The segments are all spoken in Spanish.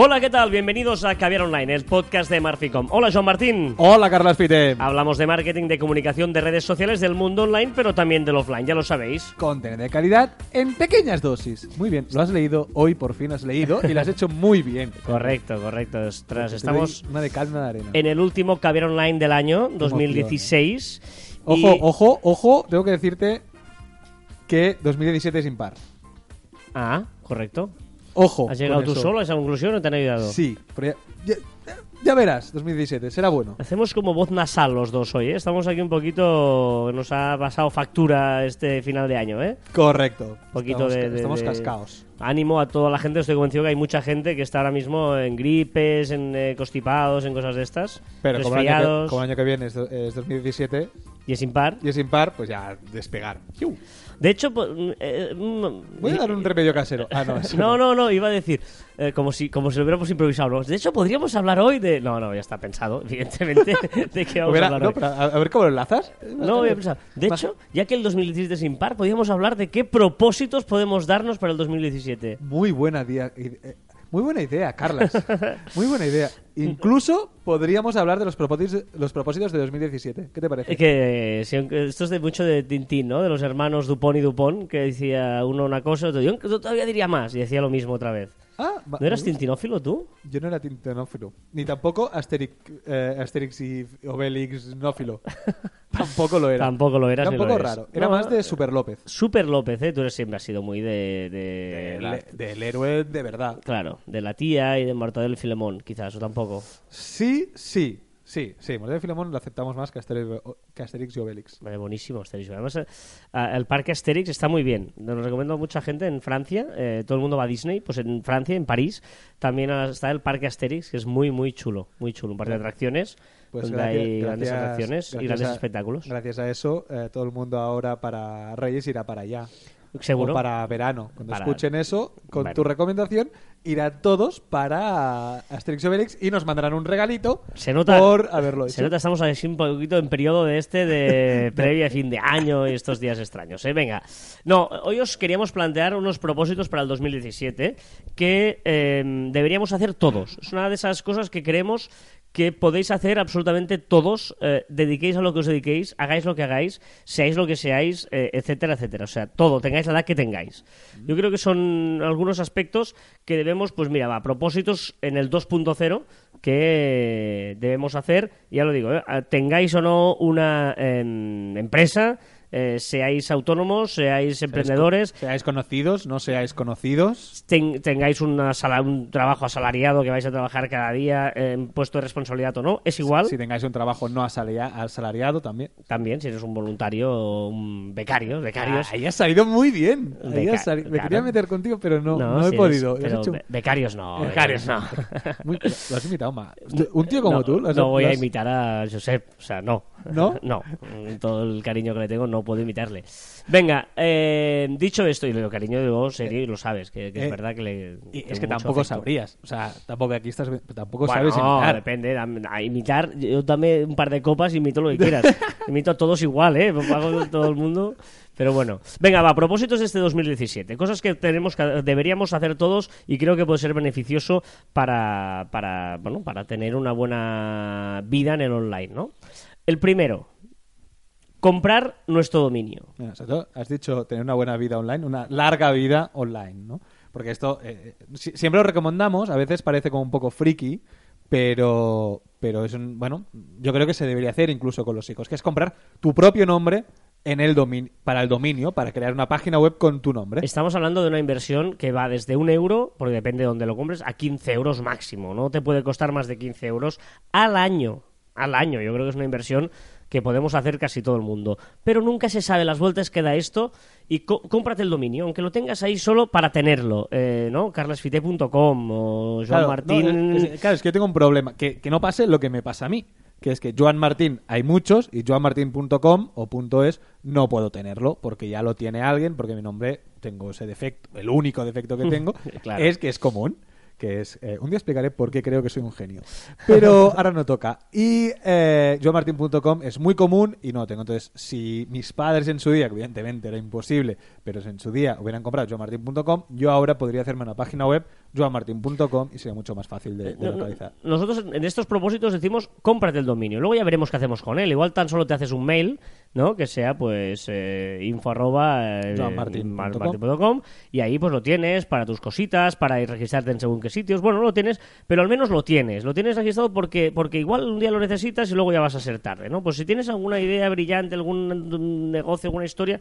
Hola, ¿qué tal? Bienvenidos a Caviar Online, el podcast de Marficom. Hola, Joan Martín. Hola, Carlas Fite. Hablamos de marketing, de comunicación, de redes sociales, del mundo online, pero también del offline, ya lo sabéis. Contenido de calidad en pequeñas dosis. Muy bien, lo has leído, hoy por fin has leído y lo has hecho muy bien. Correcto, correcto. Ostras, estamos Una de cal, una de arena. en el último Caviar Online del año 2016. Ojo, y- ojo, ojo, tengo que decirte que 2017 es impar. Ah, correcto. Ojo. ¿Has llegado tú eso. solo a esa conclusión o te han ayudado? Sí, pero ya, ya- ya verás, 2017, será bueno. Hacemos como voz nasal los dos hoy, ¿eh? Estamos aquí un poquito... Nos ha pasado factura este final de año, ¿eh? Correcto. Poquito estamos, de- de- estamos de- cascaos. Ánimo a toda la gente, estoy convencido que hay mucha gente que está ahora mismo en gripes, en eh, constipados, en cosas de estas, Pero como el, año que, resfriados, como el año que viene es, es 2017 y es impar. y es impar, pues ya despegar. De hecho, po- mm, eh, mm, Voy a dar un remedio casero. Ah, no, No, no, no, iba a decir, eh, como si como si lo hubiéramos improvisado. De hecho, podríamos hablar hoy de... No, no, ya está pensado, evidentemente, de qué vamos Hubiera- a hablar no, hoy. pero a, a ver cómo lo enlazas. No, voy a pensar. De Más- hecho, ya que el 2017 es impar, podríamos hablar de qué propósitos podemos darnos para el 2017. Muy buena día. Muy buena idea, Carlas. Muy buena idea. Incluso podríamos hablar de los propósitos, los propósitos de 2017. ¿Qué te parece? Que si esto es de mucho de Tintín, ¿no? De los hermanos Dupont y Dupont, que decía uno una cosa, otro yo todavía diría más, y decía lo mismo otra vez. Ah, ¿No eras tintinófilo tú? Yo no era tintinófilo. Ni tampoco Asterix, eh, Asterix y Obelix nófilo. tampoco lo era. Tampoco lo eras Era ni un lo eres. raro. Era No, más de Super López. Super López, ¿eh? Tú eres, siempre has sido muy de... de Del, la- del héroe de verdad. Claro, de la tía y de Mortadelo y Filemón, quizás, o tampoco. Sí, sí. Sí, sí. Mordeo y Filemón lo aceptamos más que Asterix, que Asterix y Obelix. Vale, buenísimo Asterix. Además, eh, ah, el parque Asterix está muy bien. Lo recomiendo a mucha gente en Francia. eh, todo el mundo va a Disney. Pues en Francia, en París, también está el parque Asterix, que es muy, muy chulo. Muy chulo. Un parque de atracciones Pues donde gracias- hay grandes gracias- atracciones y grandes a- espectáculos. Gracias a eso, eh, todo el mundo ahora para Reyes irá para allá. Seguro. O para verano. Cuando Para- escuchen eso, con Bueno. tu recomendación, irán todos para Asterix y Obelix y nos mandarán un regalito Se nota, por haberlo hecho. se nota, estamos así un poquito en periodo de este de previa de fin de año y estos días extraños. ¿eh? Venga, no, hoy os queríamos plantear unos propósitos para el 2017 que eh, deberíamos hacer todos. Es una de esas cosas que creemos que podéis hacer absolutamente todos, eh, dediquéis a lo que os dediquéis, hagáis lo que hagáis, seáis lo que seáis, eh, etcétera, etcétera. O sea, todo, tengáis la edad que tengáis. Yo creo que son algunos aspectos que debemos, pues mira, va, propósitos en el 2.0 que debemos hacer, ya lo digo, ¿eh? tengáis o no una em, empresa, eh, seáis autónomos, seáis emprendedores, Seáis conocidos, no seáis conocidos. ten- tengáis una sala- un trabajo asalariado que vais a trabajar cada día en puesto de responsabilidad o no, es igual. Si tengáis un trabajo no asalia- asalariado también. También, si eres un voluntario o un becario, becarios. Ah, ahí has salido muy bien. Ahí Beca- has sali- Me claro. quería meter contigo, pero no, no, si he podido. Has pero hecho- be- becarios no. Becarios, no. Muy- lo has imitado más. Un tío como no, tú. has- no voy lo a has- imitar a Josep, o sea, no. ¿No? no, todo el cariño que le tengo no puedo imitarle. Venga, eh, dicho esto, y lo cariño digo serio y lo sabes, que, que es Eh, verdad que le... Y es que tampoco afecto. sabrías. O sea, tampoco aquí estás. Tampoco Bueno, sabes imitar. depende. dam- A imitar, yo dame un par de copas y imito lo que quieras. imito a todos igual, ¿eh? Hago de todo el mundo. Pero bueno. Venga, va, propósitos de este 2017. Cosas que tenemos que, deberíamos hacer todos y creo que puede ser beneficioso para, para, bueno, para tener una buena vida en el online, ¿no? El primero, comprar nuestro dominio. Has dicho tener una buena vida online, una larga vida online, ¿no? Porque esto eh, si- siempre lo recomendamos, a veces parece como un poco friki, pero, pero es un, bueno, yo creo que se debería hacer incluso con los hijos, que es comprar tu propio nombre en el dominio, para el dominio, para crear una página web con tu nombre. Estamos hablando de una inversión que va desde un euro, porque depende de dónde lo compres, a 15 euros máximo. No te puede costar más de 15 euros al año. Al año. Yo creo que es una inversión que podemos hacer casi todo el mundo. Pero nunca se sabe las vueltas que da esto y có- cómprate el dominio, aunque lo tengas ahí solo para tenerlo, eh, ¿no? carlasfite.com o Joan Claro, Martín... no, es- es- claro, es que yo tengo un problema. Que, que no pase lo que me pasa a mí. Que es que Joan Martín hay muchos y joanmartin.com o punto .es no puedo tenerlo porque ya lo tiene alguien, porque mi nombre tengo ese defecto. El único defecto que tengo Claro. es que es común. Que es... eh, un día explicaré por qué creo que soy un genio. Pero ahora no toca. Y eh, es muy común y no tengo. Entonces, si mis padres en su día, que evidentemente era imposible, pero si en su día hubieran comprado joamartin.com, yo ahora podría hacerme una página web, joamartin.com, y sería mucho más fácil de, localizar. Nosotros en estos propósitos decimos cómprate el dominio. Luego ya veremos qué hacemos con él. Igual tan solo te haces un mail, ¿no? Que sea pues eh, info arroba eh, joanmartin.com. y ahí pues lo tienes para tus cositas, para ir registrarte en según qué sitios. Bueno, no lo tienes, pero al menos lo tienes. Lo tienes registrado porque, porque igual un día lo necesitas y luego ya vas a ser tarde, ¿no? Pues si tienes alguna idea brillante, algún negocio, alguna historia,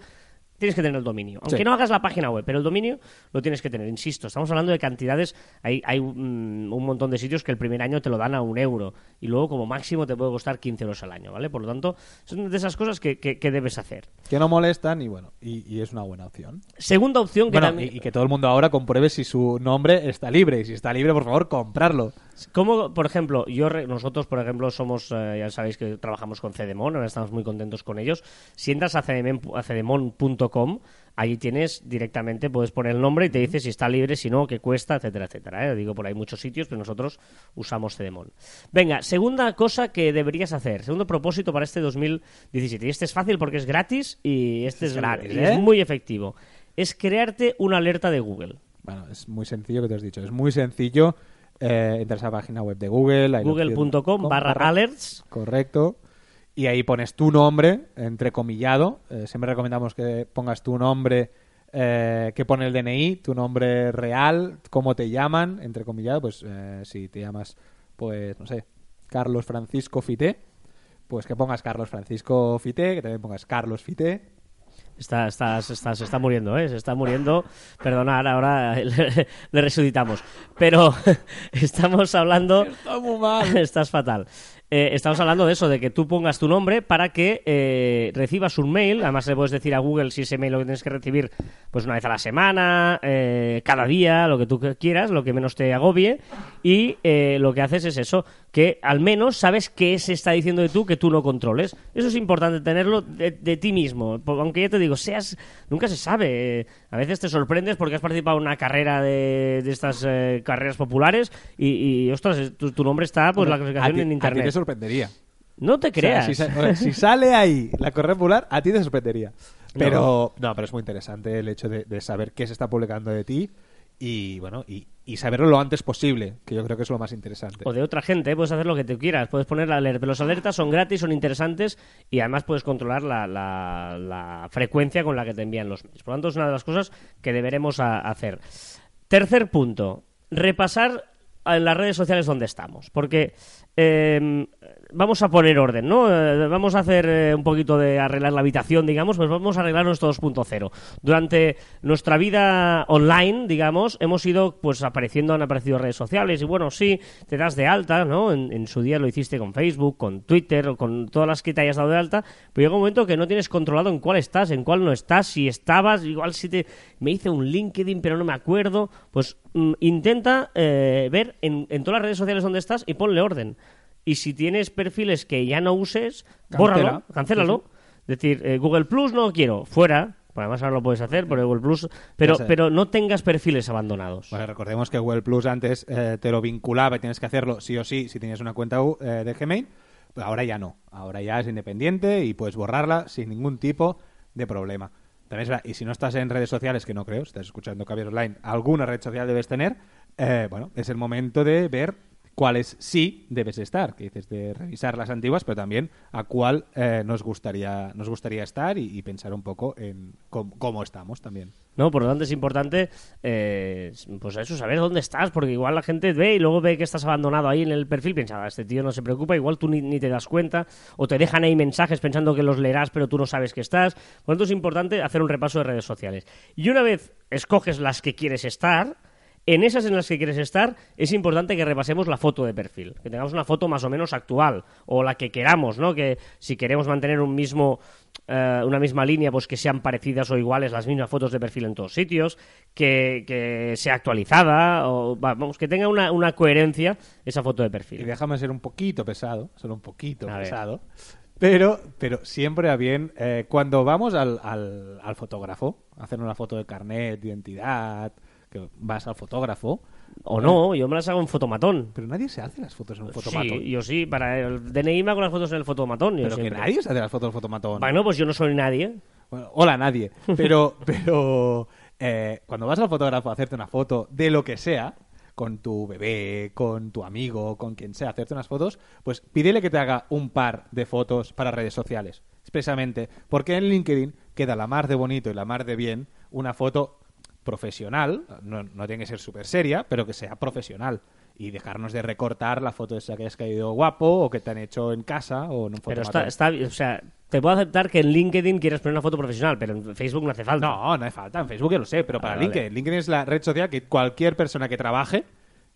tienes que tener el dominio. Aunque Sí. no hagas la página web, pero el dominio lo tienes que tener. Insisto, estamos hablando de cantidades. Hay, hay un, un montón de sitios que el primer año te lo dan a un euro y luego como máximo te puede costar 15 euros al año, ¿vale? Por lo tanto, son de esas cosas que, que- que debes hacer. Que no molestan y bueno, y, y es una buena opción. Segunda opción que Bueno, también... y, y que todo el mundo ahora compruebe si su nombre está libre. Y si está libre, por favor, comprarlo. Como, por ejemplo, yo re- nosotros, por ejemplo, somos, eh, ya sabéis que trabajamos con Cedemon, ahora estamos muy contentos con ellos. Si entras a, cedemon- a cedemon.com, ahí tienes directamente, puedes poner el nombre y te dice si está libre, si no, qué cuesta, etcétera, etcétera. ¿eh? Digo, por ahí muchos sitios, pero nosotros usamos Cedemon. Venga, segunda cosa que deberías hacer, segundo propósito para este 2017. Y este es fácil porque es gratis y este es, Es gratis, y ¿eh? es muy efectivo. Es crearte una alerta de Google. Bueno, es muy sencillo que te has dicho. Es muy sencillo. Eh, entras a la página web de Google. Google.com barra alerts. Correcto. Y ahí pones tu nombre, entrecomillado. Eh, siempre recomendamos que pongas tu nombre eh, que pone el DNI, tu nombre real, cómo te llaman, entrecomillado. Pues eh, si te llamas, pues no sé, Carlos Francisco Fité, pues que pongas Carlos Francisco Fité, que también pongas Carlos Fité. Está, está, se está, se está muriendo, ¿eh? Se está muriendo. Perdonad, ahora le, le resucitamos. Pero estamos hablando... Está muy mal. Estás fatal. Eh, estamos hablando de eso, de que tú pongas tu nombre para que eh, recibas un mail. Además, le puedes decir a Google si ese mail lo tienes que recibir pues una vez a la semana, eh, cada día, lo que tú quieras, lo que menos te agobie. Y eh, lo que haces es eso, que al menos sabes qué se está diciendo de tú que tú no controles. Eso es importante tenerlo de, de ti mismo. Aunque ya te digo, seas. Nunca se sabe. Eh, A veces te sorprendes porque has participado en una carrera de, de estas eh, carreras populares y, y, ostras, tu, tu nombre está pues la A clasificación ti- en A ti internet. te sorprendería. No te O sea, creas. si, sa- o sea, si sale ahí la correa popular, a ti te sorprendería. Pero no, pero es muy interesante el hecho de, de saber qué se está publicando de ti y bueno y, saberlo lo antes posible, que yo creo que es lo más interesante. O de otra gente, puedes hacer lo que tú quieras. Puedes poner la alerta. Los alertas son gratis, son interesantes y además puedes controlar la, la- la frecuencia con la que te envían los mails. Por lo tanto, es una de las cosas que deberemos hacer. Tercer punto, repasar en las redes sociales donde estamos. Porque eh, vamos a poner orden, ¿no? Eh, vamos a hacer eh, un poquito de arreglar la habitación, digamos, pues vamos a arreglar nuestro 2.0. Durante nuestra vida online, digamos, hemos ido, pues apareciendo, han aparecido redes sociales y bueno, sí, te das de alta, ¿no? En, en su día lo hiciste con Facebook, con Twitter, o con todas las que te hayas dado de alta, pero llega un momento que no tienes controlado en cuál estás, en cuál no estás, si estabas, igual si te... Me hice un LinkedIn, pero no me acuerdo, pues mm, intenta eh, ver en, en todas las redes sociales donde estás y ponle orden. Y si tienes perfiles que ya no uses, Cancela. bórralo, cancélalo. Es decir, eh, Google Plus no quiero, fuera. Pues además ahora lo puedes hacer por Google Plus, pero, pero no tengas perfiles abandonados. Bueno, recordemos que Google Plus antes eh, te lo vinculaba y tienes que hacerlo sí o sí si tenías una cuenta U- eh, de Gmail, pero ahora ya no. Ahora ya es independiente y puedes borrarla sin ningún tipo de problema. También verdad, y si no estás en redes sociales, que no creo, si estás escuchando Caviar Online, alguna red social debes tener, eh, bueno, es el momento de ver cuáles sí debes estar, que dices de revisar las antiguas, pero también a cuál eh, nos gustaría nos gustaría estar y, pensar un poco en cómo, cómo estamos también. ¿no? Por lo tanto, es importante, eh, pues eso, saber dónde estás, porque igual la gente ve y luego ve que estás abandonado ahí en el perfil, piensa, "Ah, este tío no se preocupa, igual tú ni, ni te das cuenta, o te dejan ahí mensajes pensando que los leerás, pero tú no sabes que estás. Por lo tanto, es importante hacer un repaso de redes sociales. Y una vez escoges las que quieres estar, en esas en las que quieres estar, es importante que repasemos la foto de perfil, que tengamos una foto más o menos actual, o la que queramos, ¿no? Que si queremos mantener un mismo, eh, una misma línea, pues que sean parecidas o iguales las mismas fotos de perfil en todos sitios, que, que sea actualizada, o va- vamos, que tenga una, una coherencia esa foto de Y perfil. déjame ser un poquito pesado, solo un poquito A ver. pesado. Pero, pero siempre a bien, eh, cuando vamos al, al, al fotógrafo, a hacer una foto de carnet, de identidad, que vas al fotógrafo, O no, yo me las hago en fotomatón. Pero nadie se hace las fotos en un fotomatón. Sí, yo sí, para el DNI me hago las fotos en el fotomatón. yo Pero que nadie se hace las fotos en fotomatón. Bueno, pues yo no soy nadie. Bueno, hola, nadie. Pero, pero eh, cuando vas al fotógrafo a hacerte una foto de lo que sea, con tu bebé, con tu amigo, con quien sea, hacerte unas fotos, pues pídele que te haga un par de fotos para redes sociales. Expresamente. Porque en LinkedIn queda la mar de bonito y la mar de bien una foto profesional, no, no tiene que ser súper seria, pero que sea profesional. Y dejarnos de recortar la foto esa que has caído guapo o que te han hecho en casa o en un Pero está, está, o sea, te puedo aceptar que en LinkedIn quieres poner una foto profesional, pero en Facebook no hace falta. No, no hace falta. En Facebook ya lo sé, pero para Ah, vale. LinkedIn. LinkedIn es la red social que cualquier persona que trabaje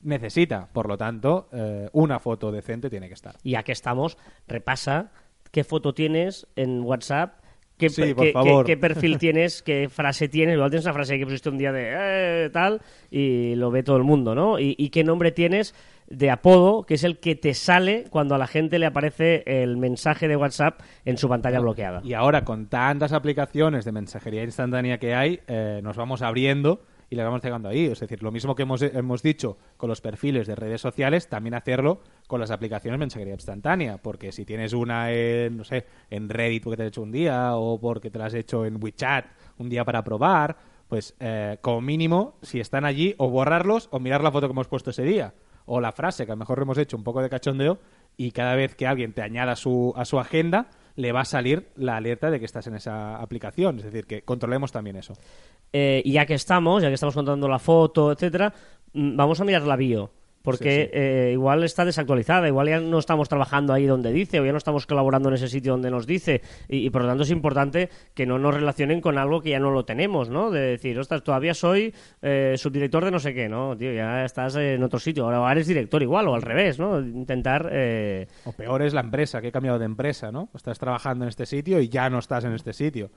necesita. Por lo tanto, eh, una foto decente tiene que estar. Y ya que estamos, repasa qué foto tienes en WhatsApp, qué, Sí, qué- por qué- favor. qué perfil tienes, qué frase tienes. Igual tienes una frase que pusiste un día de eh, tal y lo ve todo el mundo, ¿no? Y, y qué nombre tienes de apodo, que es el que te sale cuando a la gente le aparece el mensaje de WhatsApp en su pantalla bloqueada. Y ahora, con tantas aplicaciones de mensajería instantánea que hay, eh, nos vamos abriendo y le vamos llegando ahí. Es decir, lo mismo que hemos, hemos dicho con los perfiles de redes sociales, también hacerlo con las aplicaciones de mensajería instantánea. Porque si tienes una en, no sé, en Reddit porque te has hecho un día o porque te la has hecho en WeChat un día para probar, pues eh, como mínimo, si están allí, o borrarlos o mirar la foto que hemos puesto ese día. O la frase, que a lo mejor hemos hecho un poco de cachondeo y cada vez que alguien te añada su, a su agenda, le va a salir la alerta de que estás en esa aplicación. Es decir, que controlemos también eso. Eh, y ya que estamos, ya que estamos contando la foto, etcétera, mm, vamos a mirar la bio. Porque Sí, sí. eh, igual está desactualizada, igual ya no estamos trabajando ahí donde dice, o ya no estamos colaborando en ese sitio donde nos dice, y, y por lo tanto es importante que no nos relacionen con algo que ya no lo tenemos, ¿no? De decir, ostras, todavía soy eh, subdirector de no sé qué, ¿no? Tío, ya estás en otro sitio, ahora eres director igual, o al revés, ¿no? Intentar... eh, O peor es la empresa, que he cambiado de empresa, ¿no? Estás trabajando en este sitio y ya no estás en este sitio.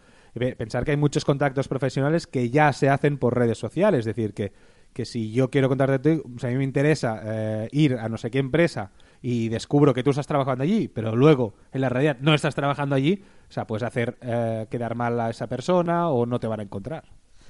Pensar que hay muchos contactos profesionales que ya se hacen por redes sociales. Es decir, que, que si yo quiero contactarte, o sea, a mí me interesa eh, ir a no sé qué empresa y descubro que tú estás trabajando allí, pero luego en la realidad no estás trabajando allí, o sea, puedes hacer eh, quedar mal a esa persona o no te van a encontrar.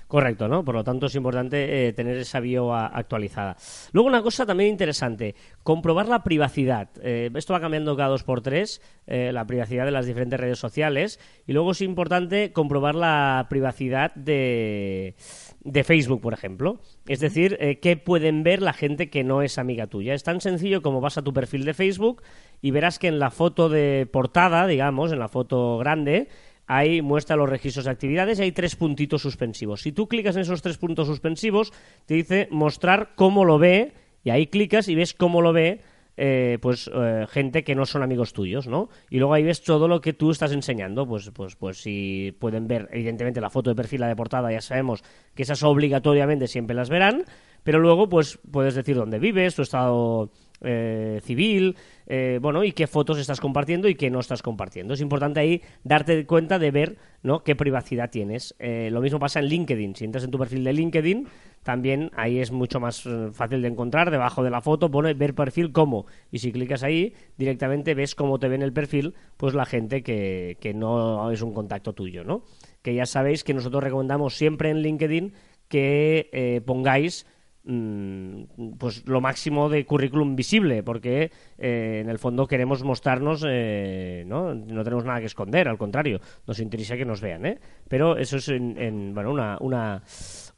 Correcto, ¿no? Por lo tanto es importante eh, tener esa bio actualizada. Luego una cosa también interesante, comprobar la privacidad. Eh, esto va cambiando cada dos por tres, eh, la privacidad de las diferentes redes sociales. Y luego es importante comprobar la privacidad de, de Facebook, por ejemplo. Es decir, eh, qué pueden ver la gente que no es amiga tuya. Es tan sencillo como vas a tu perfil de Facebook y verás que en la foto de portada, digamos, en la foto grande, ahí muestra los registros de actividades y hay tres puntitos suspensivos. Si tú clicas en esos tres puntos suspensivos, te dice mostrar cómo lo ve y ahí clicas y ves cómo lo ve eh, pues eh, gente que no son amigos tuyos, ¿no? Y luego ahí ves todo lo que tú estás enseñando, pues, pues, pues si pueden ver, evidentemente la foto de perfil, la de portada, ya sabemos que esas obligatoriamente siempre las verán, pero luego pues puedes decir dónde vives, tu estado eh, civil, eh, bueno, y qué fotos estás compartiendo y qué no estás compartiendo. Es importante ahí darte cuenta de ver ¿no? qué privacidad tienes. Eh, lo mismo pasa en LinkedIn. Si entras en tu perfil de LinkedIn, también ahí es mucho más fácil de encontrar. Debajo de la foto pone ver perfil cómo. Y si clicas ahí, directamente ves cómo te ven el perfil, pues la gente que, que no es un contacto tuyo, ¿no? Que ya sabéis que nosotros recomendamos siempre en LinkedIn que pongáis pues lo máximo de currículum visible porque eh, en el fondo queremos mostrarnos eh, ¿no? no tenemos nada que esconder al contrario nos interesa que nos vean ¿eh? pero eso es en, en, bueno una, una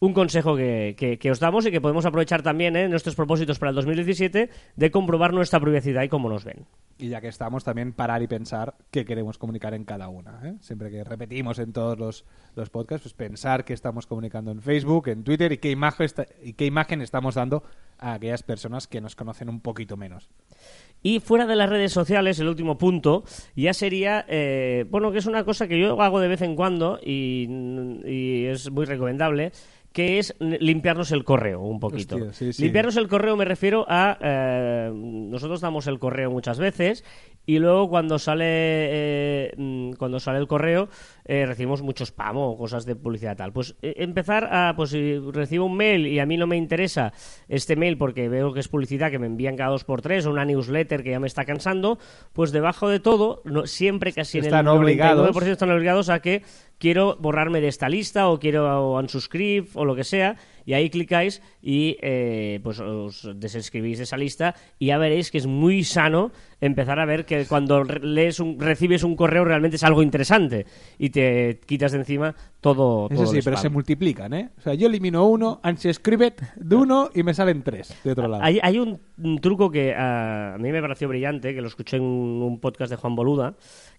un consejo que, que- que os damos y que podemos aprovechar también ¿eh? en nuestros propósitos para el 2017 de comprobar nuestra privacidad y cómo nos ven Y ya que estamos, también parar y pensar qué queremos comunicar en cada una. ¿eh? Siempre que repetimos en todos los, los podcasts, pues pensar qué estamos comunicando en Facebook, en Twitter y qué, imagen está- y qué imagen estamos dando a aquellas personas que nos conocen un poquito menos. Y fuera de las redes sociales, el último punto, ya sería, eh, bueno, que es una cosa que yo hago de vez en cuando y, y es muy recomendable, que es limpiarnos el correo un poquito. Hostia, sí, sí. Limpiarnos el correo me refiero a, eh, nosotros damos el correo muchas veces y luego cuando sale, eh, mm, cuando sale el correo, eh, recibimos mucho spam o cosas de publicidad tal. Pues eh, empezar a, pues si recibo un mail y a mí no me interesa este mail porque veo que es publicidad que me envían cada dos por tres o una newsletter que ya me está cansando, pues debajo de todo, no, siempre casi Están en el 99% obligados. están obligados a que quiero borrarme de esta lista o quiero unsubscribe o lo que sea y ahí clicáis y eh, pues os desescribís de esa lista y ya veréis que es muy sano empezar a ver que cuando lees un, recibes un correo realmente es algo interesante y te quitas de encima todo, Eso todo sí, el pero spam. se multiplican, ¿eh? O sea, yo elimino uno, unsubscribed de uno y me salen tres de otro lado. Hay, hay un, un truco que ah, a mí me pareció brillante, que lo escuché en un, podcast de Juan Boluda,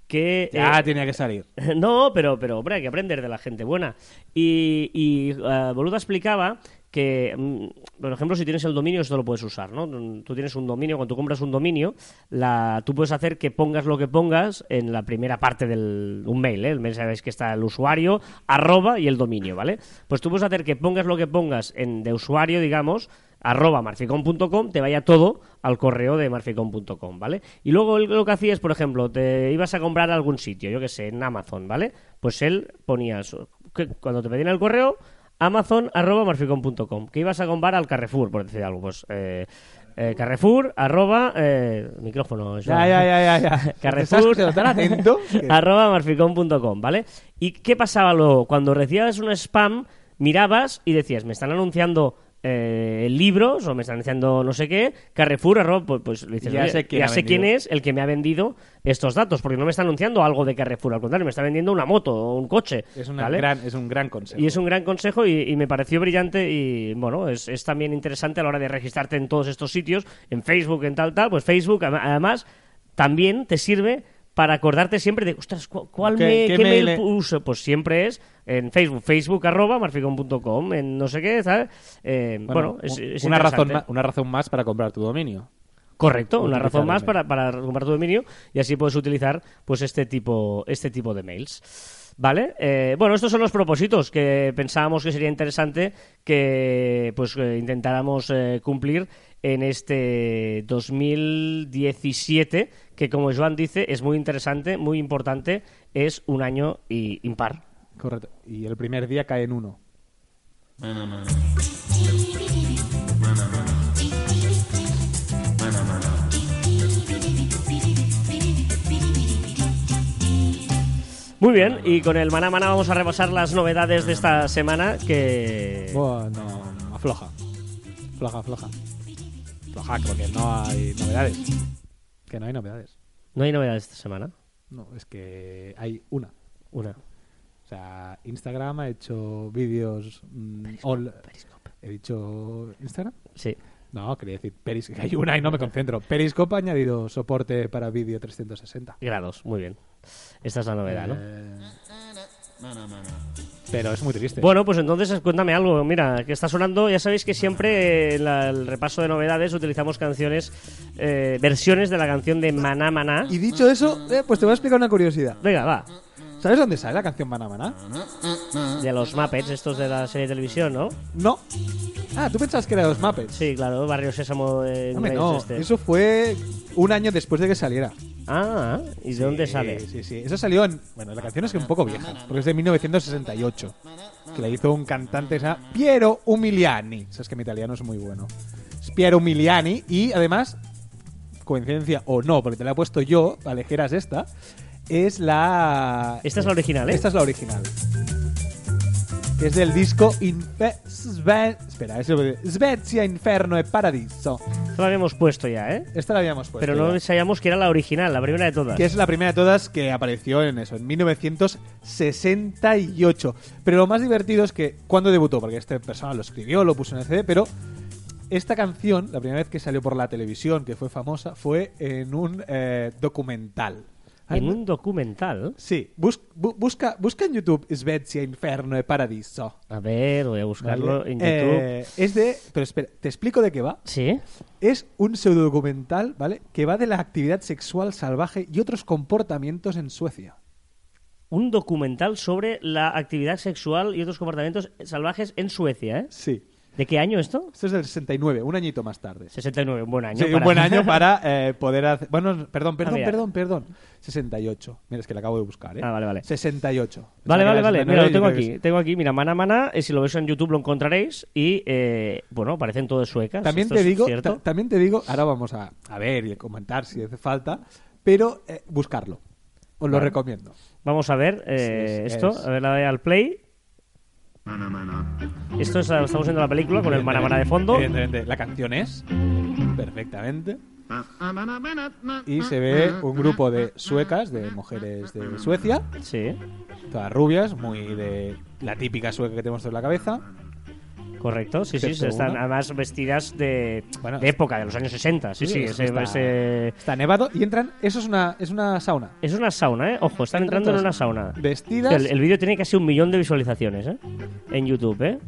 que... Ya eh, tenía que salir. No, pero, pero hombre, hay que aprender de la gente buena. Y, y eh, Boluda explicaba que, mm, por ejemplo, si tienes el dominio, esto lo puedes usar, ¿no? Tú tienes un dominio, cuando compras un dominio, la, tú puedes hacer que pongas lo que pongas en la primera parte del un mail, ¿eh? El mail sabéis que está el usuario, arroba y el dominio, ¿vale? Pues tú puedes hacer que pongas lo que pongas en, de usuario, digamos, arroba marficom.com, te vaya todo al correo de marficom.com, ¿vale? Y luego él lo que hacía es, por ejemplo, te ibas a comprar algún sitio, yo que sé, en Amazon, ¿vale? Pues él ponía cuando te pedían el correo, amazon arroba marficom.com, que ibas a comprar al Carrefour, por decir algo, pues... Eh, eh, Carrefour, arroba, eh, micrófono. Ya, ya, ya, ya. ya. Carrefour, atento. arroba marficom.com, ¿vale? ¿Y qué pasaba luego? Cuando recibías un spam, mirabas y decías, me están anunciando eh, libros o me están anunciando no sé qué, Carrefour, arroba, pues, pues le dices, Ya "Oye, sé quién ya ha sé quién vendido". es el que me ha vendido estos datos, porque no me está anunciando algo de Carrefour, al contrario, me está vendiendo una moto o un coche. Es, una ¿vale? gran, es un gran consejo. Y es un gran consejo y, y me pareció brillante y bueno, es, es también interesante a la hora de registrarte en todos estos sitios, en Facebook, en tal, tal, pues Facebook además también te sirve para acordarte siempre de, ostras, ¿cu- ¿cuál ¿Qué- me- qué qué mail uso? Pues siempre es en Facebook, facebook arroba marficom.com, en no sé qué, ¿sabes? Eh, bueno, es, es una, razón una razón más para comprar tu dominio. Correcto, una razón más para, para comprar tu dominio y así puedes utilizar pues este tipo, este tipo de mails. ¿Vale? Eh, bueno, estos son los propósitos que pensábamos que sería interesante que pues eh, intentáramos eh, cumplir en este 2017, que como Joan dice, es muy interesante, muy importante, es un año i- impar. Correcto. Y el primer día cae en uno. Muy bien, y con el Maná Maná vamos a repasar las novedades de esta semana que... Bueno, afloja. Afloja, afloja. Afloja, porque no hay novedades. Que no hay novedades. No hay novedades esta semana. No, es que hay una. Una. O sea, Instagram ha hecho vídeos. mm, all- ¿He dicho Instagram? Sí. No, quería decir Periscope. Hay una y no me concentro. Periscope ha añadido soporte para vídeo 360. Grados, muy bien. Esta es la novedad, ¿no? Pero es muy triste. Bueno, pues entonces cuéntame algo. Mira, que está sonando. Ya sabéis que siempre en la- el repaso de novedades utilizamos canciones, eh, versiones de la canción de Maná Maná. Y dicho eso, eh, pues te voy a explicar una curiosidad. Venga, va. ¿Sabes dónde sale la canción Maná Maná? De los Muppets, estos de la serie de televisión, ¿no? No. Ah, tú pensabas que era los Muppets. Sí, claro, Barrio Sésamo de Hombre, inglés no, este. eso fue un año después de que saliera. Ah, ¿y de dónde Sí, sale? Sí, sí. Eso salió en. Bueno, la canción es que un poco vieja, porque es de 1968. Que la hizo un cantante que se llama Piero Umiliani. Sabes que mi italiano es muy bueno. Es Piero Umiliani y además, coincidencia o no, porque te la he puesto yo, alejeras esta, es la. Esta es la original, ¿eh? Esta es la original. Que es del disco Infe... Sve- Espera, es Svezia, Inferno e Paradiso. Esto lo habíamos puesto ya, ¿eh? Esta la habíamos puesto. Pero no ya. sabíamos que era la original, la primera de todas. Que es la primera de todas que apareció en eso, en 1968. Pero lo más divertido es que cuando debutó, porque este persona lo escribió, lo puso en el CD, pero esta canción, la primera vez que salió por la televisión, que fue famosa, fue en un eh, documental. Ay, En un documental. Sí, bus- bu- busca, busca en YouTube Svezia, Inferno e Paradiso. A ver, voy a buscarlo ¿vale? en YouTube. Eh, es de... Pero espera, te explico de qué va. ¿Sí? Es un pseudodocumental, ¿vale? Que va de la actividad sexual salvaje y otros comportamientos en Suecia. Un documental sobre la actividad sexual y otros comportamientos salvajes en Suecia, ¿eh? Sí. ¿De qué año esto? Esto es del 69, un añito más tarde. 69, un buen año. Sí, un para- buen año para eh, poder hacer... Bueno, perdón, perdón, Ah, perdón, perdón. 68. Mira, es que la acabo de buscar, ¿eh? Ah, vale, vale. 68. Vale, vale, vale. Mira, lo 69, tengo aquí. Tengo aquí, mira, Mana Mana. eh, si lo veis en YouTube lo encontraréis. Y, eh, bueno, aparecen todas suecas. También te digo, también te digo, ahora vamos a, a ver y a comentar si hace falta, pero eh, buscarlo. Os lo recomiendo. Vamos a ver eh, Sí, es- esto. es. A ver, la de al play. Esto es, estamos viendo la película con el Mana Mana de fondo. Evidentemente, la canción es perfectamente. Y se ve un grupo de suecas, de mujeres de Suecia, Sí, todas rubias, muy de la típica sueca que tenemos en la cabeza. Correcto. Sí, sí, están además vestidas de, Bueno, de época, de los años 60. Sí, sí, ese- está, ese- está nevado y entran. Eso es una, es una sauna. Es una sauna, ¿eh? Ojo, están entrando en una sauna. Vestidas. El, el vídeo tiene casi un millón de visualizaciones, ¿eh? En YouTube, ¿eh?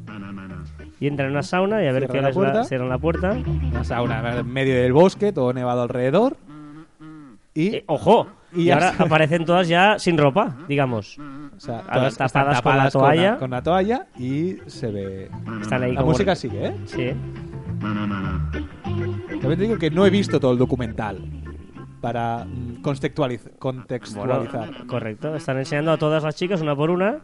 Y entran en una sauna y a ver qué la puerta. cierran la puerta. Una sauna en medio del bosque, todo nevado alrededor. Y, Eh, ¡Ojo! Y ahora aparecen todas ya sin ropa, digamos. o sea, todas están tapadas con la tapadas toalla. con la toalla y se ve. Están ahí La como- música sigue, ¿eh? Sí. También te digo que no he visto todo el documental para mm, contextualiz- Bueno, contextualizar. correcto. Están enseñando a todas las chicas una por una.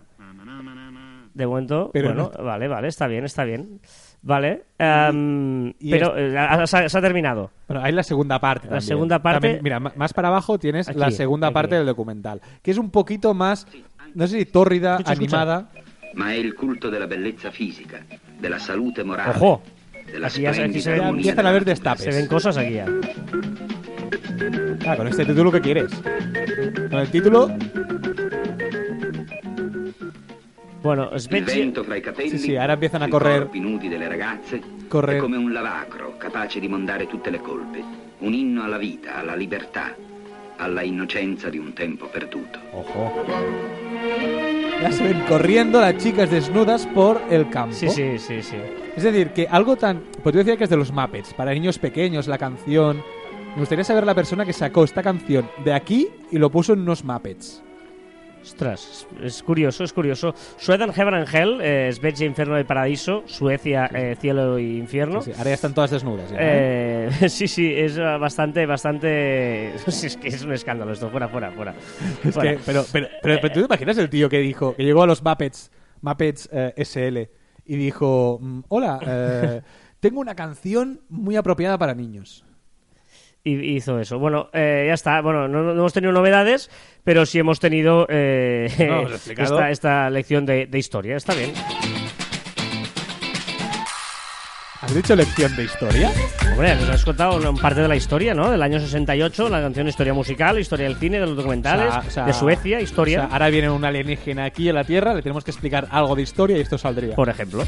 De momento, Pero bueno, no- vale, vale, está bien, está bien. Vale. em, y pero eh, ha- se ha- se ha terminado. Bueno, hay la segunda parte. La también. segunda parte- También, mira, más para abajo tienes Aquí, la segunda aquí. parte del documental, que es un poquito más, no sé si tórrida, Escucha, escucha. animada. ma è il culto della bellezza fisica, della salute morale, Ojo. della Aquí ya- aquí se ven- empiezan a haber naturaleza. Se destapes. ven cosas aquí ya. Ah, con este título, ¿qué quieres? Con el título, Bueno, Il Svezia... vento fra i capelli, Sì, sì, ora empiezano a correre. corpi nudi delle ragazze, Corre- è come un lavacro capace di mondare tutte le colpe, un inno alla vita, alla libertà, alla innocenza di un tempo perduto. ojo, ya se ven corriendo las chicas desnudas por el campo. Sí, sí, sí, sí. Es decir, que algo tan... Pues yo decía que es de los Muppets, para niños pequeños, la canción... Me gustaría saber la persona que sacó esta canción de aquí y lo puso en unos Muppets. Ostras, es curioso, es curioso. Sweden, Heaven and Hell, eh, Svezia, Infierno y Paraíso, Suecia, eh, Cielo y Infierno. Sí, sí, ahora ya están todas desnudas. ya, ¿eh? Eh, sí, sí, es bastante, bastante... sí, es que es un escándalo esto, fuera, fuera, fuera. Es Fuera. que, pero, pero, pero, pero tú te imaginas el tío que dijo, que llegó a los Muppets, Muppets eh, SL, y dijo, mm, hola, eh, tengo una canción muy apropiada para niños. Y hizo eso. Bueno, eh, ya está. Bueno, no, no hemos tenido novedades, pero sí hemos tenido eh, No, explicado. esta, esta lección de, de historia. Está bien. ¿Has dicho lección de historia? Hombre, nos has contado una parte de la historia, ¿no? Del año 68, la canción Historia Musical, Historia del Cine, de los documentales, O sea, o sea, de Suecia, Historia, o sea, ahora viene un alienígena aquí a la Tierra, le tenemos que explicar algo de historia y esto saldría. por ejemplo.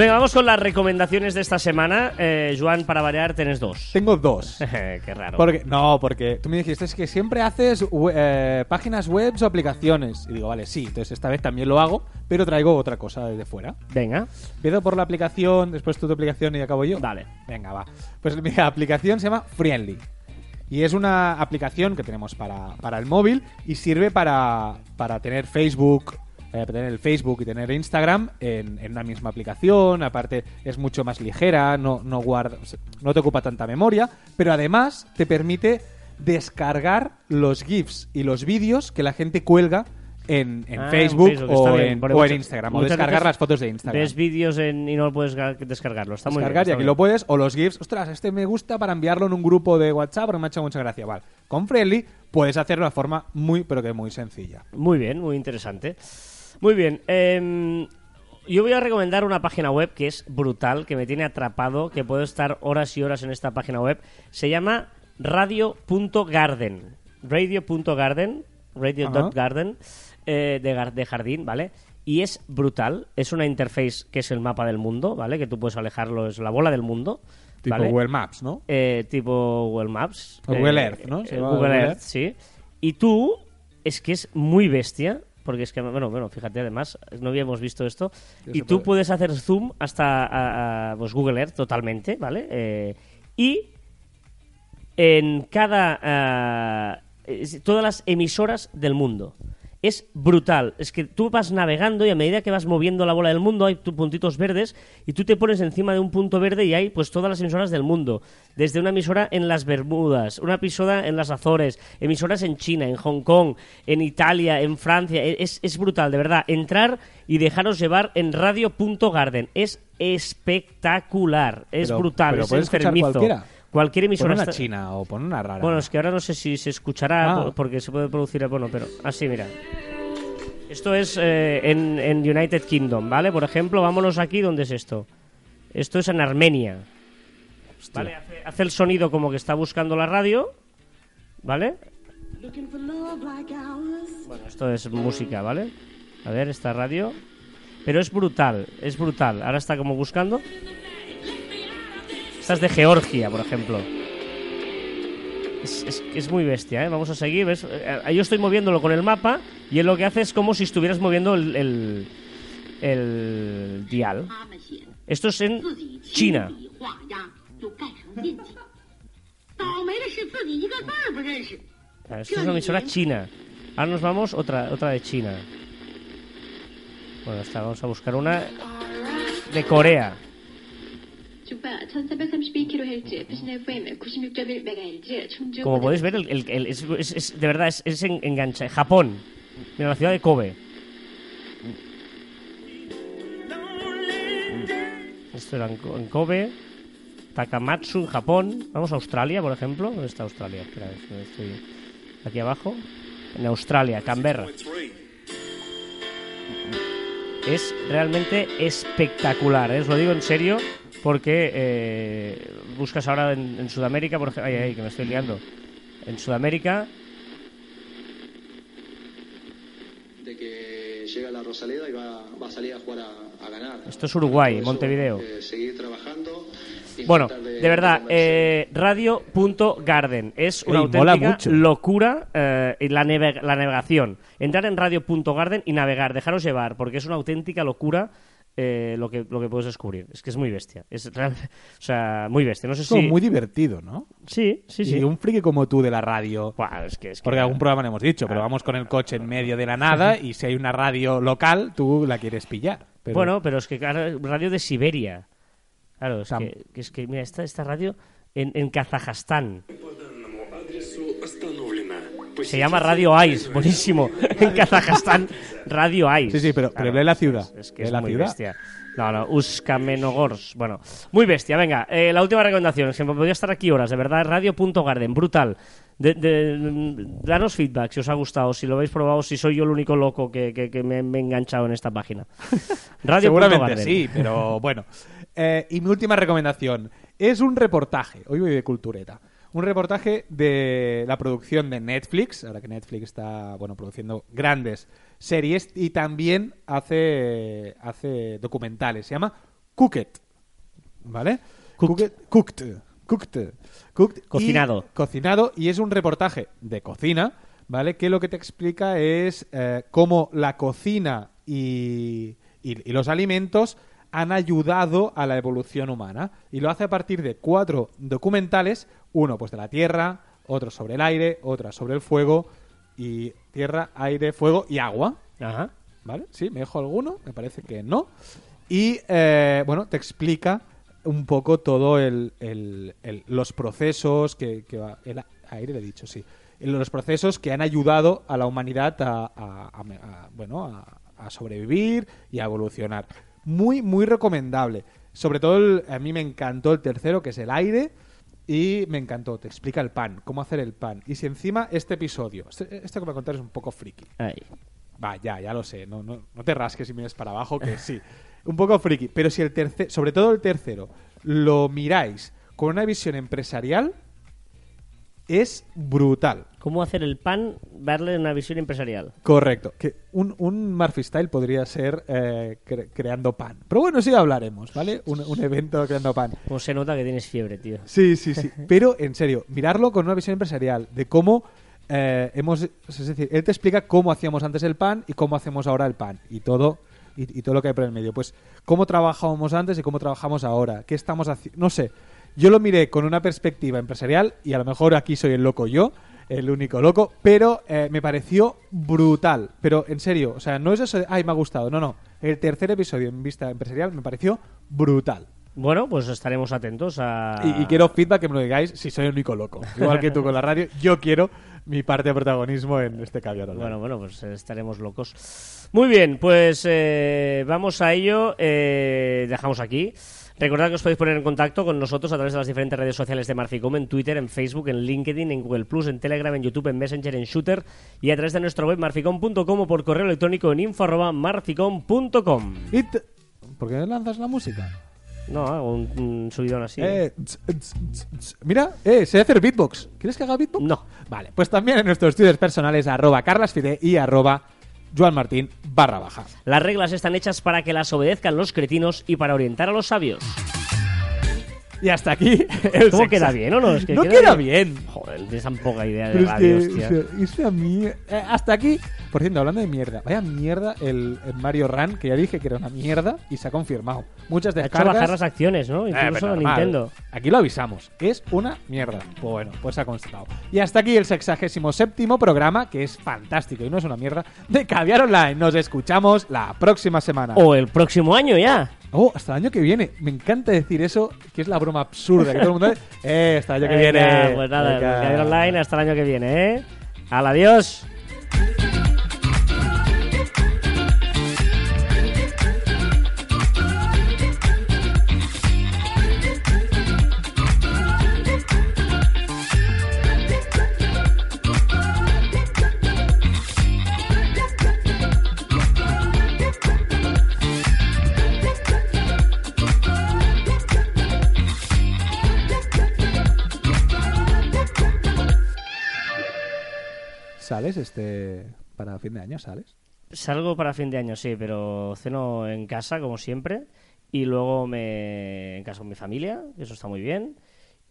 Venga, vamos con las recomendaciones de esta semana. Eh, Joan, para variar, tenés dos. Tengo dos. Qué raro. Porque, no, porque tú me dijiste es que siempre haces eh, páginas web o aplicaciones. Y digo, vale, sí, entonces esta vez también lo hago, pero traigo otra cosa desde fuera. Venga, Empiezo por la aplicación, después tú tu aplicación y acabo yo. Vale. Venga, va. Pues mi aplicación se llama Friendly. Y es una aplicación que tenemos para, para el móvil y sirve para, para tener Facebook, eh, tener el Facebook y tener Instagram en, en una misma aplicación. Aparte, es mucho más ligera, no, no, guarda, no te ocupa tanta memoria, pero además te permite descargar los GIFs y los vídeos que la gente cuelga en, en Ah, en Facebook, o, en, o Instagram, o descargar las fotos de Instagram. ves vídeos y no puedes ga- descargarlo. Está muy bien. descargar y aquí lo puedes, o los GIFs, ostras, este me gusta para enviarlo en un grupo de WhatsApp porque me ha hecho mucha gracia. Vale, con Friendly puedes hacerlo de una forma muy, pero que muy sencilla. Muy bien, muy interesante. Muy bien. em, yo voy a recomendar una página web que es brutal, que me tiene atrapado, que puedo estar horas y horas en esta página web. Se llama radio.garden. Radio.garden. Radio.garden. eh, de, de jardín, ¿vale? Y es brutal. Es una interface que es el mapa del mundo, ¿vale? Que tú puedes alejarlo, es la bola del mundo. Tipo ¿vale? Google Maps, ¿no? Eh, tipo Google Maps. O Google Eh, Earth, ¿no? Eh, Google, Google Earth, Earth. sí. Y tú, es que es muy bestia, porque es que, bueno, bueno, fíjate, además, no habíamos visto esto. Y tú puede. puedes hacer zoom hasta a- a, pues, Google Earth totalmente, ¿vale? Eh, y en cada... es- todas las emisoras del mundo. Es brutal. Es que tú vas navegando y a medida que vas moviendo la bola del mundo hay tu- puntitos verdes y tú te pones encima de un punto verde y hay pues todas las emisoras del mundo. Desde una emisora en las Bermudas, una emisora en las Azores, emisoras en China, en Hong Kong, en Italia, en Francia. E- Es, es brutal, de verdad. Entrar y dejaros llevar en radio.garden. Es espectacular. Es Pero- brutal. pero es enfermizo. cualquiera. Cualquier Pon emisora una está- china o pon una rara. bueno, es que ahora no sé si se escuchará Ah. por- porque se puede producir. Bueno, pero así, mira. Esto es eh, en, en United Kingdom, ¿vale? Por ejemplo, vámonos aquí, ¿dónde es esto? Esto es en Armenia. ¿Vale? Hace, hace el sonido como que está buscando la radio, ¿vale? Bueno, esto es música, ¿vale? A ver, esta radio. Pero es brutal, es brutal. Ahora está como buscando futbolistas de Georgia, por ejemplo. Es, muy bestia, ¿eh? Vamos a seguir. ¿ves? Eh, eh, yo estoy moviéndolo con el mapa y él lo que hace es como si estuvieras moviendo el, dial. Esto es en China. Ah, esto es una emisora china. Ahora nos vamos otra, otra de China. Bueno, está, vamos a buscar una de Corea. Como podéis ver, el, es, de verdad es, en- engancha. Japón. Mira, la ciudad de Kobe. Esto era en, Ko- en Kobe. Takamatsu, en Japón. Vamos a Australia, por ejemplo. ¿Dónde está Australia? Aquí abajo. En Australia, Canberra. Es realmente espectacular, ¿eh? os lo digo en serio, porque eh, buscas ahora en, en Sudamérica, por ejemplo. Ay, ay, que me estoy liando. En Sudamérica, de que llega la Rosaleda y va, va a salir a jugar a, a ganar. Esto es Uruguay, eso, Montevideo. eh, seguir trabajando. Bueno, de verdad, eh, radio.garden es una Ey, auténtica locura eh, y la, nave- la navegación. Entrar en radio.garden y navegar, dejaros llevar, porque es una auténtica locura eh, lo, que, lo que puedes descubrir. Es que es muy bestia. Es real- o sea, muy bestia. No sé Es si... muy divertido, ¿no? Sí, sí, sí. Un friki como tú de la radio. Buah, es que, es que- Porque algún programa le hemos dicho, pero vamos con el coche en medio de la nada y si hay una radio local, tú la quieres pillar. Pero- Bueno, pero es que radio de Siberia. Claro, es que es que mira, esta, esta radio en, en Kazajstán. Se llama Radio Ice, buenísimo. En Kazajstán, Radio Ice. Sí, sí, pero- pero lee la ciudad. Es, es que es la muy ciudad. bestia. No, no, Uskamenogorsk. Bueno, muy bestia. Venga, eh, la última recomendación. Se me podría estar aquí horas, de verdad. Radio.garden, brutal. De, de- danos feedback si os ha gustado, si lo habéis probado, si soy yo el único loco que, que- que me, me he enganchado en esta página. Radio Seguramente sí, pero bueno. Eh, y mi última recomendación es un reportaje. Hoy voy de cultureta. Un reportaje de la producción de Netflix, ahora que Netflix está bueno produciendo grandes series y también hace, hace documentales. Se llama Cooked. ¿Vale? Cooked. Cooked. Cooked. Cooked. Y- Cocinado. cocinado y es un reportaje de cocina, ¿vale? Que lo que te explica es eh, cómo la cocina y, y- y los alimentos han ayudado a la evolución humana. Y lo hace a partir de cuatro documentales, uno pues de la tierra, otro sobre el aire, otra sobre el fuego, y tierra, aire, fuego y agua. Ajá. ¿Vale? Sí, me dejo alguno, me parece que no. Y eh, bueno, te explica un poco todo el, el- el- los procesos que, que va. El aire le he dicho, sí. Los procesos que han ayudado a la humanidad a, a- a a- bueno, a, a sobrevivir y a evolucionar. Muy, muy recomendable. Sobre todo, el- a mí me encantó el tercero, que es el aire. Y me encantó, te explica el pan, cómo hacer el pan. Y si encima este episodio, este, esto que me voy a contar es un poco friki. Ahí. Va, ya, ya lo sé. No, no, no te rasques si miras para abajo, que sí. Un poco friki. Pero si el tercero, sobre todo el tercero, lo miráis con una visión empresarial, es brutal. ¿Cómo hacer el pan, darle una visión empresarial? Correcto. Que un, un Murphy Style podría ser eh, cre- creando pan. Pero bueno, sí hablaremos, ¿vale? Un, un evento creando pan. Como se nota que tienes fiebre, tío. Sí, sí, sí. Pero, en serio, mirarlo con una visión empresarial de cómo eh, hemos... Es decir, él te explica cómo hacíamos antes el pan y cómo hacemos ahora el pan. Y todo, y, y todo lo que hay por el medio. Pues, cómo trabajábamos antes y cómo trabajamos ahora. ¿Qué estamos haciendo? No sé. Yo lo miré con una perspectiva empresarial y a lo mejor aquí soy el loco yo. el único loco, pero eh, me pareció brutal. Pero en serio, o sea, no es eso de, ay, me ha gustado. No, no. El tercer episodio en vista empresarial me pareció brutal. Bueno, pues estaremos atentos a... Y, y quiero feedback que me lo digáis si soy el único loco. Igual que tú con la radio, yo quiero mi parte de protagonismo en este caviar. Bueno, bueno, pues estaremos locos. Muy bien, pues eh, vamos a ello. eh, dejamos aquí. Recordad que os podéis poner en contacto con nosotros a través de las diferentes redes sociales de Marficom, en Twitter, en Facebook, en LinkedIn, en Google Plus, en Telegram, en YouTube, en Messenger, en Shooter y a través de nuestra web marficom.com o por correo electrónico en info arroba marficom.com. Y te- ¿Por qué lanzas la música? No, hago un, un subidón así. Eh, tss. Mira, eh, sé hacer beatbox. ¿Quieres que haga beatbox? No. Vale, pues también en nuestros estudios personales arroba carlasfide y arroba joanmartin barra baja. Las reglas están hechas para que las obedezcan los cretinos y para orientar a los sabios. Y hasta aquí el ¿Cómo sexo. queda bien o no? Es que no queda bien. Joder, tan poca idea de Pero es radio, que, hostia. o sea, esa mier- eh, hasta aquí. Por cierto, hablando de mierda, vaya mierda el, el Mario Run, que ya dije que era una mierda y se ha confirmado. Muchas Ha hecho descargas. bajar las acciones, ¿no? Eh, Incluso a normal. Nintendo. Aquí lo avisamos. Es una mierda. Bueno, pues se ha constatado. Y hasta aquí el sexagésimo séptimo programa, que es fantástico y no es una mierda, de Caviar Online. Nos escuchamos la próxima semana. O el próximo año ya. Oh, hasta el año que viene. Me encanta decir eso, que es la broma absurda que todo el mundo dice. Eh, hasta el año que Venga, viene. Pues nada. Caviar Online hasta el año que viene, ¿eh? Al adiós. ¿Sales este para fin de año? ¿Sales? Salgo para fin de año, sí, pero ceno en casa, como siempre. Y luego me en casa con mi familia, eso está muy bien.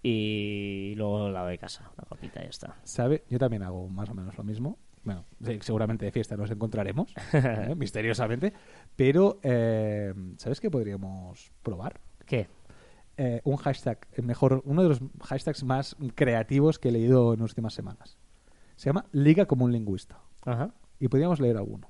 Y luego lado de casa, una copita y ya está. ¿Sabe? Yo también hago más o menos lo mismo. Bueno, sí, seguramente de fiesta nos encontraremos, ¿eh? misteriosamente. Pero, eh, ¿sabes qué podríamos probar? ¿Qué? Eh, un hashtag, mejor, uno de los hashtags más creativos que he leído en las últimas semanas. Se llama Liga como un lingüista. Ajá. Y podríamos leer alguno.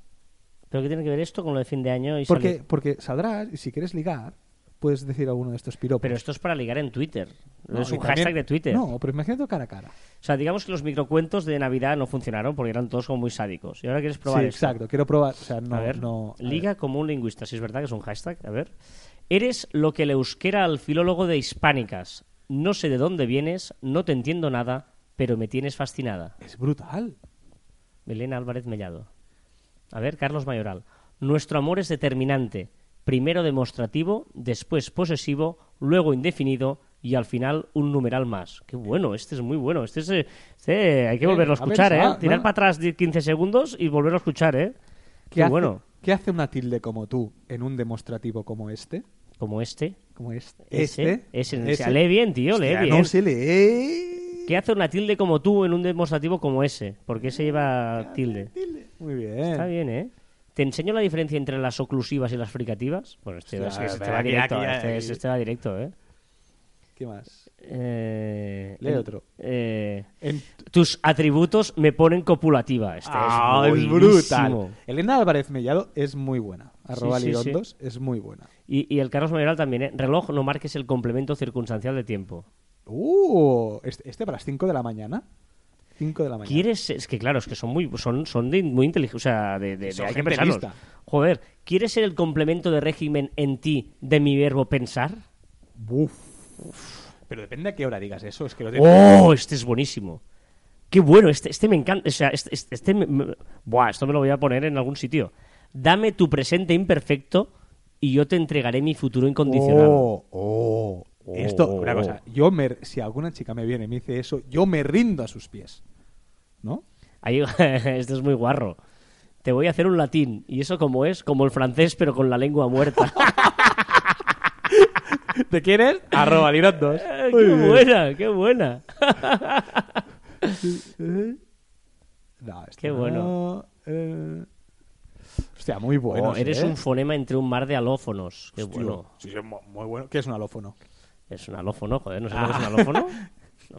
¿Pero qué tiene que ver esto con lo de fin de año? Y Porque, salir? porque saldrás y si quieres ligar, puedes decir alguno de estos piropos. Pero esto es para ligar en Twitter. No, es un también- hashtag de Twitter. No, pero imagínate cara a cara. O sea, digamos que los microcuentos de Navidad no funcionaron porque eran todos como muy sádicos. Y ahora quieres probar sí, esto. exacto. Quiero probar. O sea, no. a ver, no, a liga ver. como un lingüista, si es verdad que es un hashtag. A ver. Eres lo que le euskera al filólogo de hispánicas. No sé de dónde vienes, no te entiendo nada, pero me tienes fascinada. Es brutal. Belén Álvarez Mellado. A ver, Carlos Mayoral. Nuestro amor es determinante. Primero demostrativo, después posesivo, luego indefinido y al final un numeral más. Qué bueno, este es muy bueno. Este, es, este hay que volverlo a a ver, escuchar, ¿eh? ah, Tirar para atrás 10, 15 segundos y volverlo a escuchar, ¿eh? ¿Qué, Qué hace, bueno. ¿Qué hace una tilde como tú en un demostrativo como este? Como este. Como este. Ese, este. ese. Lee bien, tío, lee Hostia, bien. No se lee. ¿Qué hace una tilde como tú en un demostrativo como ese? ¿Por qué se lleva tilde? Muy bien. Está bien, ¿eh? ¿Te enseño la diferencia entre las oclusivas y las fricativas? Bueno, este, es- este pero va aquí- directo, aquí- este, este va directo, ¿eh? ¿Qué más? Eh, Lee en- otro. eh, En- tus atributos me ponen copulativa. Este Ah, es, brutal. Elena Álvarez Mellado es muy buena. Arroba Sí, sí, Lirondos es muy buena. Y, y el Carlos Mayoral también, ¿eh? Reloj, no marques el complemento circunstancial de tiempo. Uh, este, este para las 5 de la mañana. 5 de la mañana. ¿Quieres? Es que claro, es que son muy, son, son de- muy inteligentes. O sea, de, de- de- hay que pensarlos. lista. Joder, ¿quieres ser el complemento de régimen en ti de mi verbo pensar? Buf. Pero depende a qué hora digas eso. Es que lo de- ¡Oh! Este es buenísimo. Qué bueno, este, este me encanta. O sea, este, este- este me- me- Buah, esto me lo voy a poner en algún sitio. Dame tu presente imperfecto y yo te entregaré mi futuro incondicional. Oh, oh. Esto, Oh. una cosa, yo me, si alguna chica me viene y me dice eso, yo me rindo a sus pies. ¿No? Ahí, este es muy guarro. Te voy a hacer un latín. Y eso como es, como el francés, pero con la lengua muerta. ¿Te quieres? Arroba Lirondos. ¡Qué buena! ¡Qué buena! No, esto Qué no, bueno. eh. Hostia, muy bueno. Oh, eres un fonema entre un mar de alófonos. ¡Qué bueno! Sí, muy bueno. ¿Qué es un alófono? Es un alófono, joder, ¿no sé lo que es un alófono?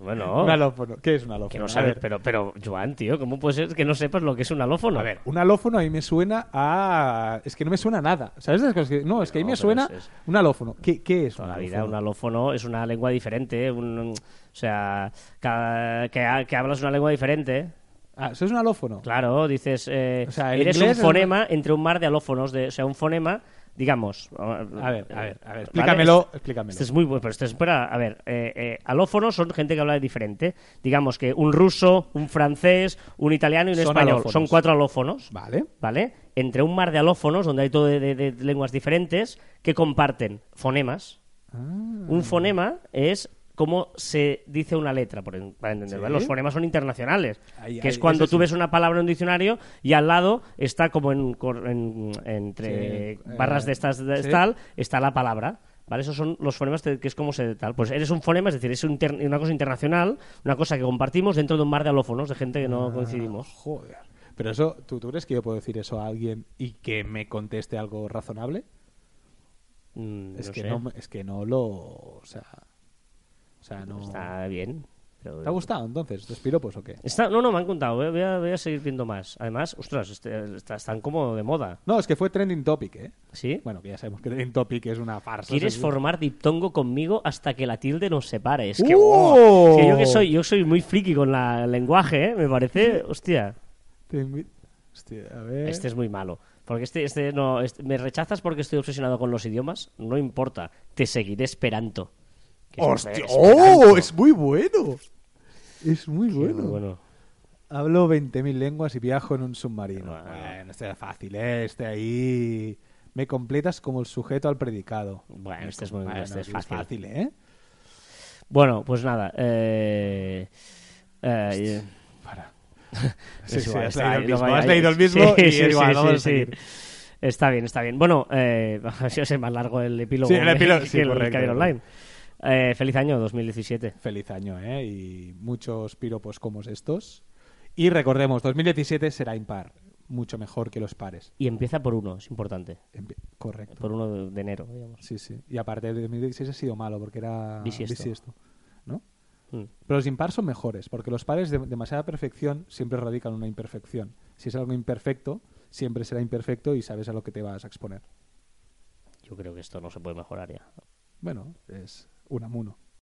Bueno, Un alófono. ¿Qué es un alófono? que no sabes, pero, pero, Joan, tío, ¿cómo puede ser que no sepas lo que es un alófono? A ver, un alófono a mí me suena a... Es que no me suena a nada. ¿Sabes? cosas que- No, es que a mí me suena es- es- un alófono. ¿Qué, qué es Toda un la vida alófono? un alófono es una lengua diferente, un- o sea, cada- que, ha- que hablas una lengua diferente. Ah, ¿eso es un alófono? Claro, dices, eh, O sea, el eres un es fonema entre un mar de alófonos, de, o sea, un fonema, digamos. A ver, a ver, a ver. Explícamelo, Este- explícamelo. Es muy bueno, pero este es para, a ver, eh, eh, alófonos son gente que habla diferente. Digamos que un ruso, un francés, un italiano y un Son español. alófonos. Son cuatro alófonos. Vale. ¿Vale? Entre un mar de alófonos, donde hay todo de, de- de lenguas diferentes, que comparten fonemas. Ah. Un fonema es cómo se dice una letra, por para entender. Sí. ¿vale? Los fonemas son internacionales, Ahí- que es cuando tú sí. ves una palabra en un diccionario y al lado está como en, en- entre Sí, barras eh, de estas de tal, está la palabra. ¿Vale? Esos son los fonemas que es como se tal. Pues eres un fonema, es decir, es un una cosa internacional, una cosa que compartimos dentro de un mar de alófonos de gente que no Ah, coincidimos. Joder. Pero eso, ¿tú, ¿tú crees que yo puedo decir eso a alguien y que me conteste algo razonable? Mm, Es, no que sé. no, es que no lo... O sea... O sea, no... Está bien. pero- ¿Te ha gustado entonces? ¿Los piropos o qué? Está- no, no, me han contado. Voy a, voy seguir viendo más. Además, ostras, este- está- están como de moda. No, es que fue trending topic, ¿eh? ¿Sí? Bueno, que ya sabemos que trending topic es una farsa. ¿Quieres seguro. formar diptongo conmigo hasta que la tilde nos separe? Es que, es que yo que soy, yo soy muy friki con la- el lenguaje, ¿eh? Me parece, hostia, Hostia, a ver... este es muy malo. Porque este, este no, este- me rechazas porque estoy obsesionado con los idiomas, no importa, te seguiré esperando. Que es- ¡Hostia! Esperanto. ¡Oh! Es muy bueno. Es muy Sí, bueno. muy bueno. Hablo 20.000 lenguas y viajo en un submarino. Bueno. Bueno, este es fácil, ¿eh? Este ahí... Me completas como el sujeto al predicado. Bueno, este es muy Bueno, este es sí, fácil. ¿eh? Bueno, pues nada. Eh, eh, Para. Es Sí, sí, has leído el mismo. Has leído el mismo Sí, y sí, es igual, sí, vamos a sí. Está bien, está bien. Bueno, eh, así va a ser más largo el epílogo Sí, el que- epílogo, que, sí, el correcto. Caviar Online. Eh, feliz año 2017. Feliz año, ¿eh? Y muchos piropos como estos. Y recordemos, 2017 será impar. Mucho mejor que los pares. Y empieza por uno, es importante. Empe- Correcto. Por uno de, enero, digamos. Sí, sí. Y aparte de 2016 ha sido malo porque era Bisiesto. bisiesto, ¿no? Mm. Pero los impar son mejores, porque los pares de demasiada perfección siempre radican una imperfección. Si es algo imperfecto, siempre será imperfecto y sabes a lo que te vas a exponer. Yo creo que esto no se puede mejorar ya. Bueno, es un amuno.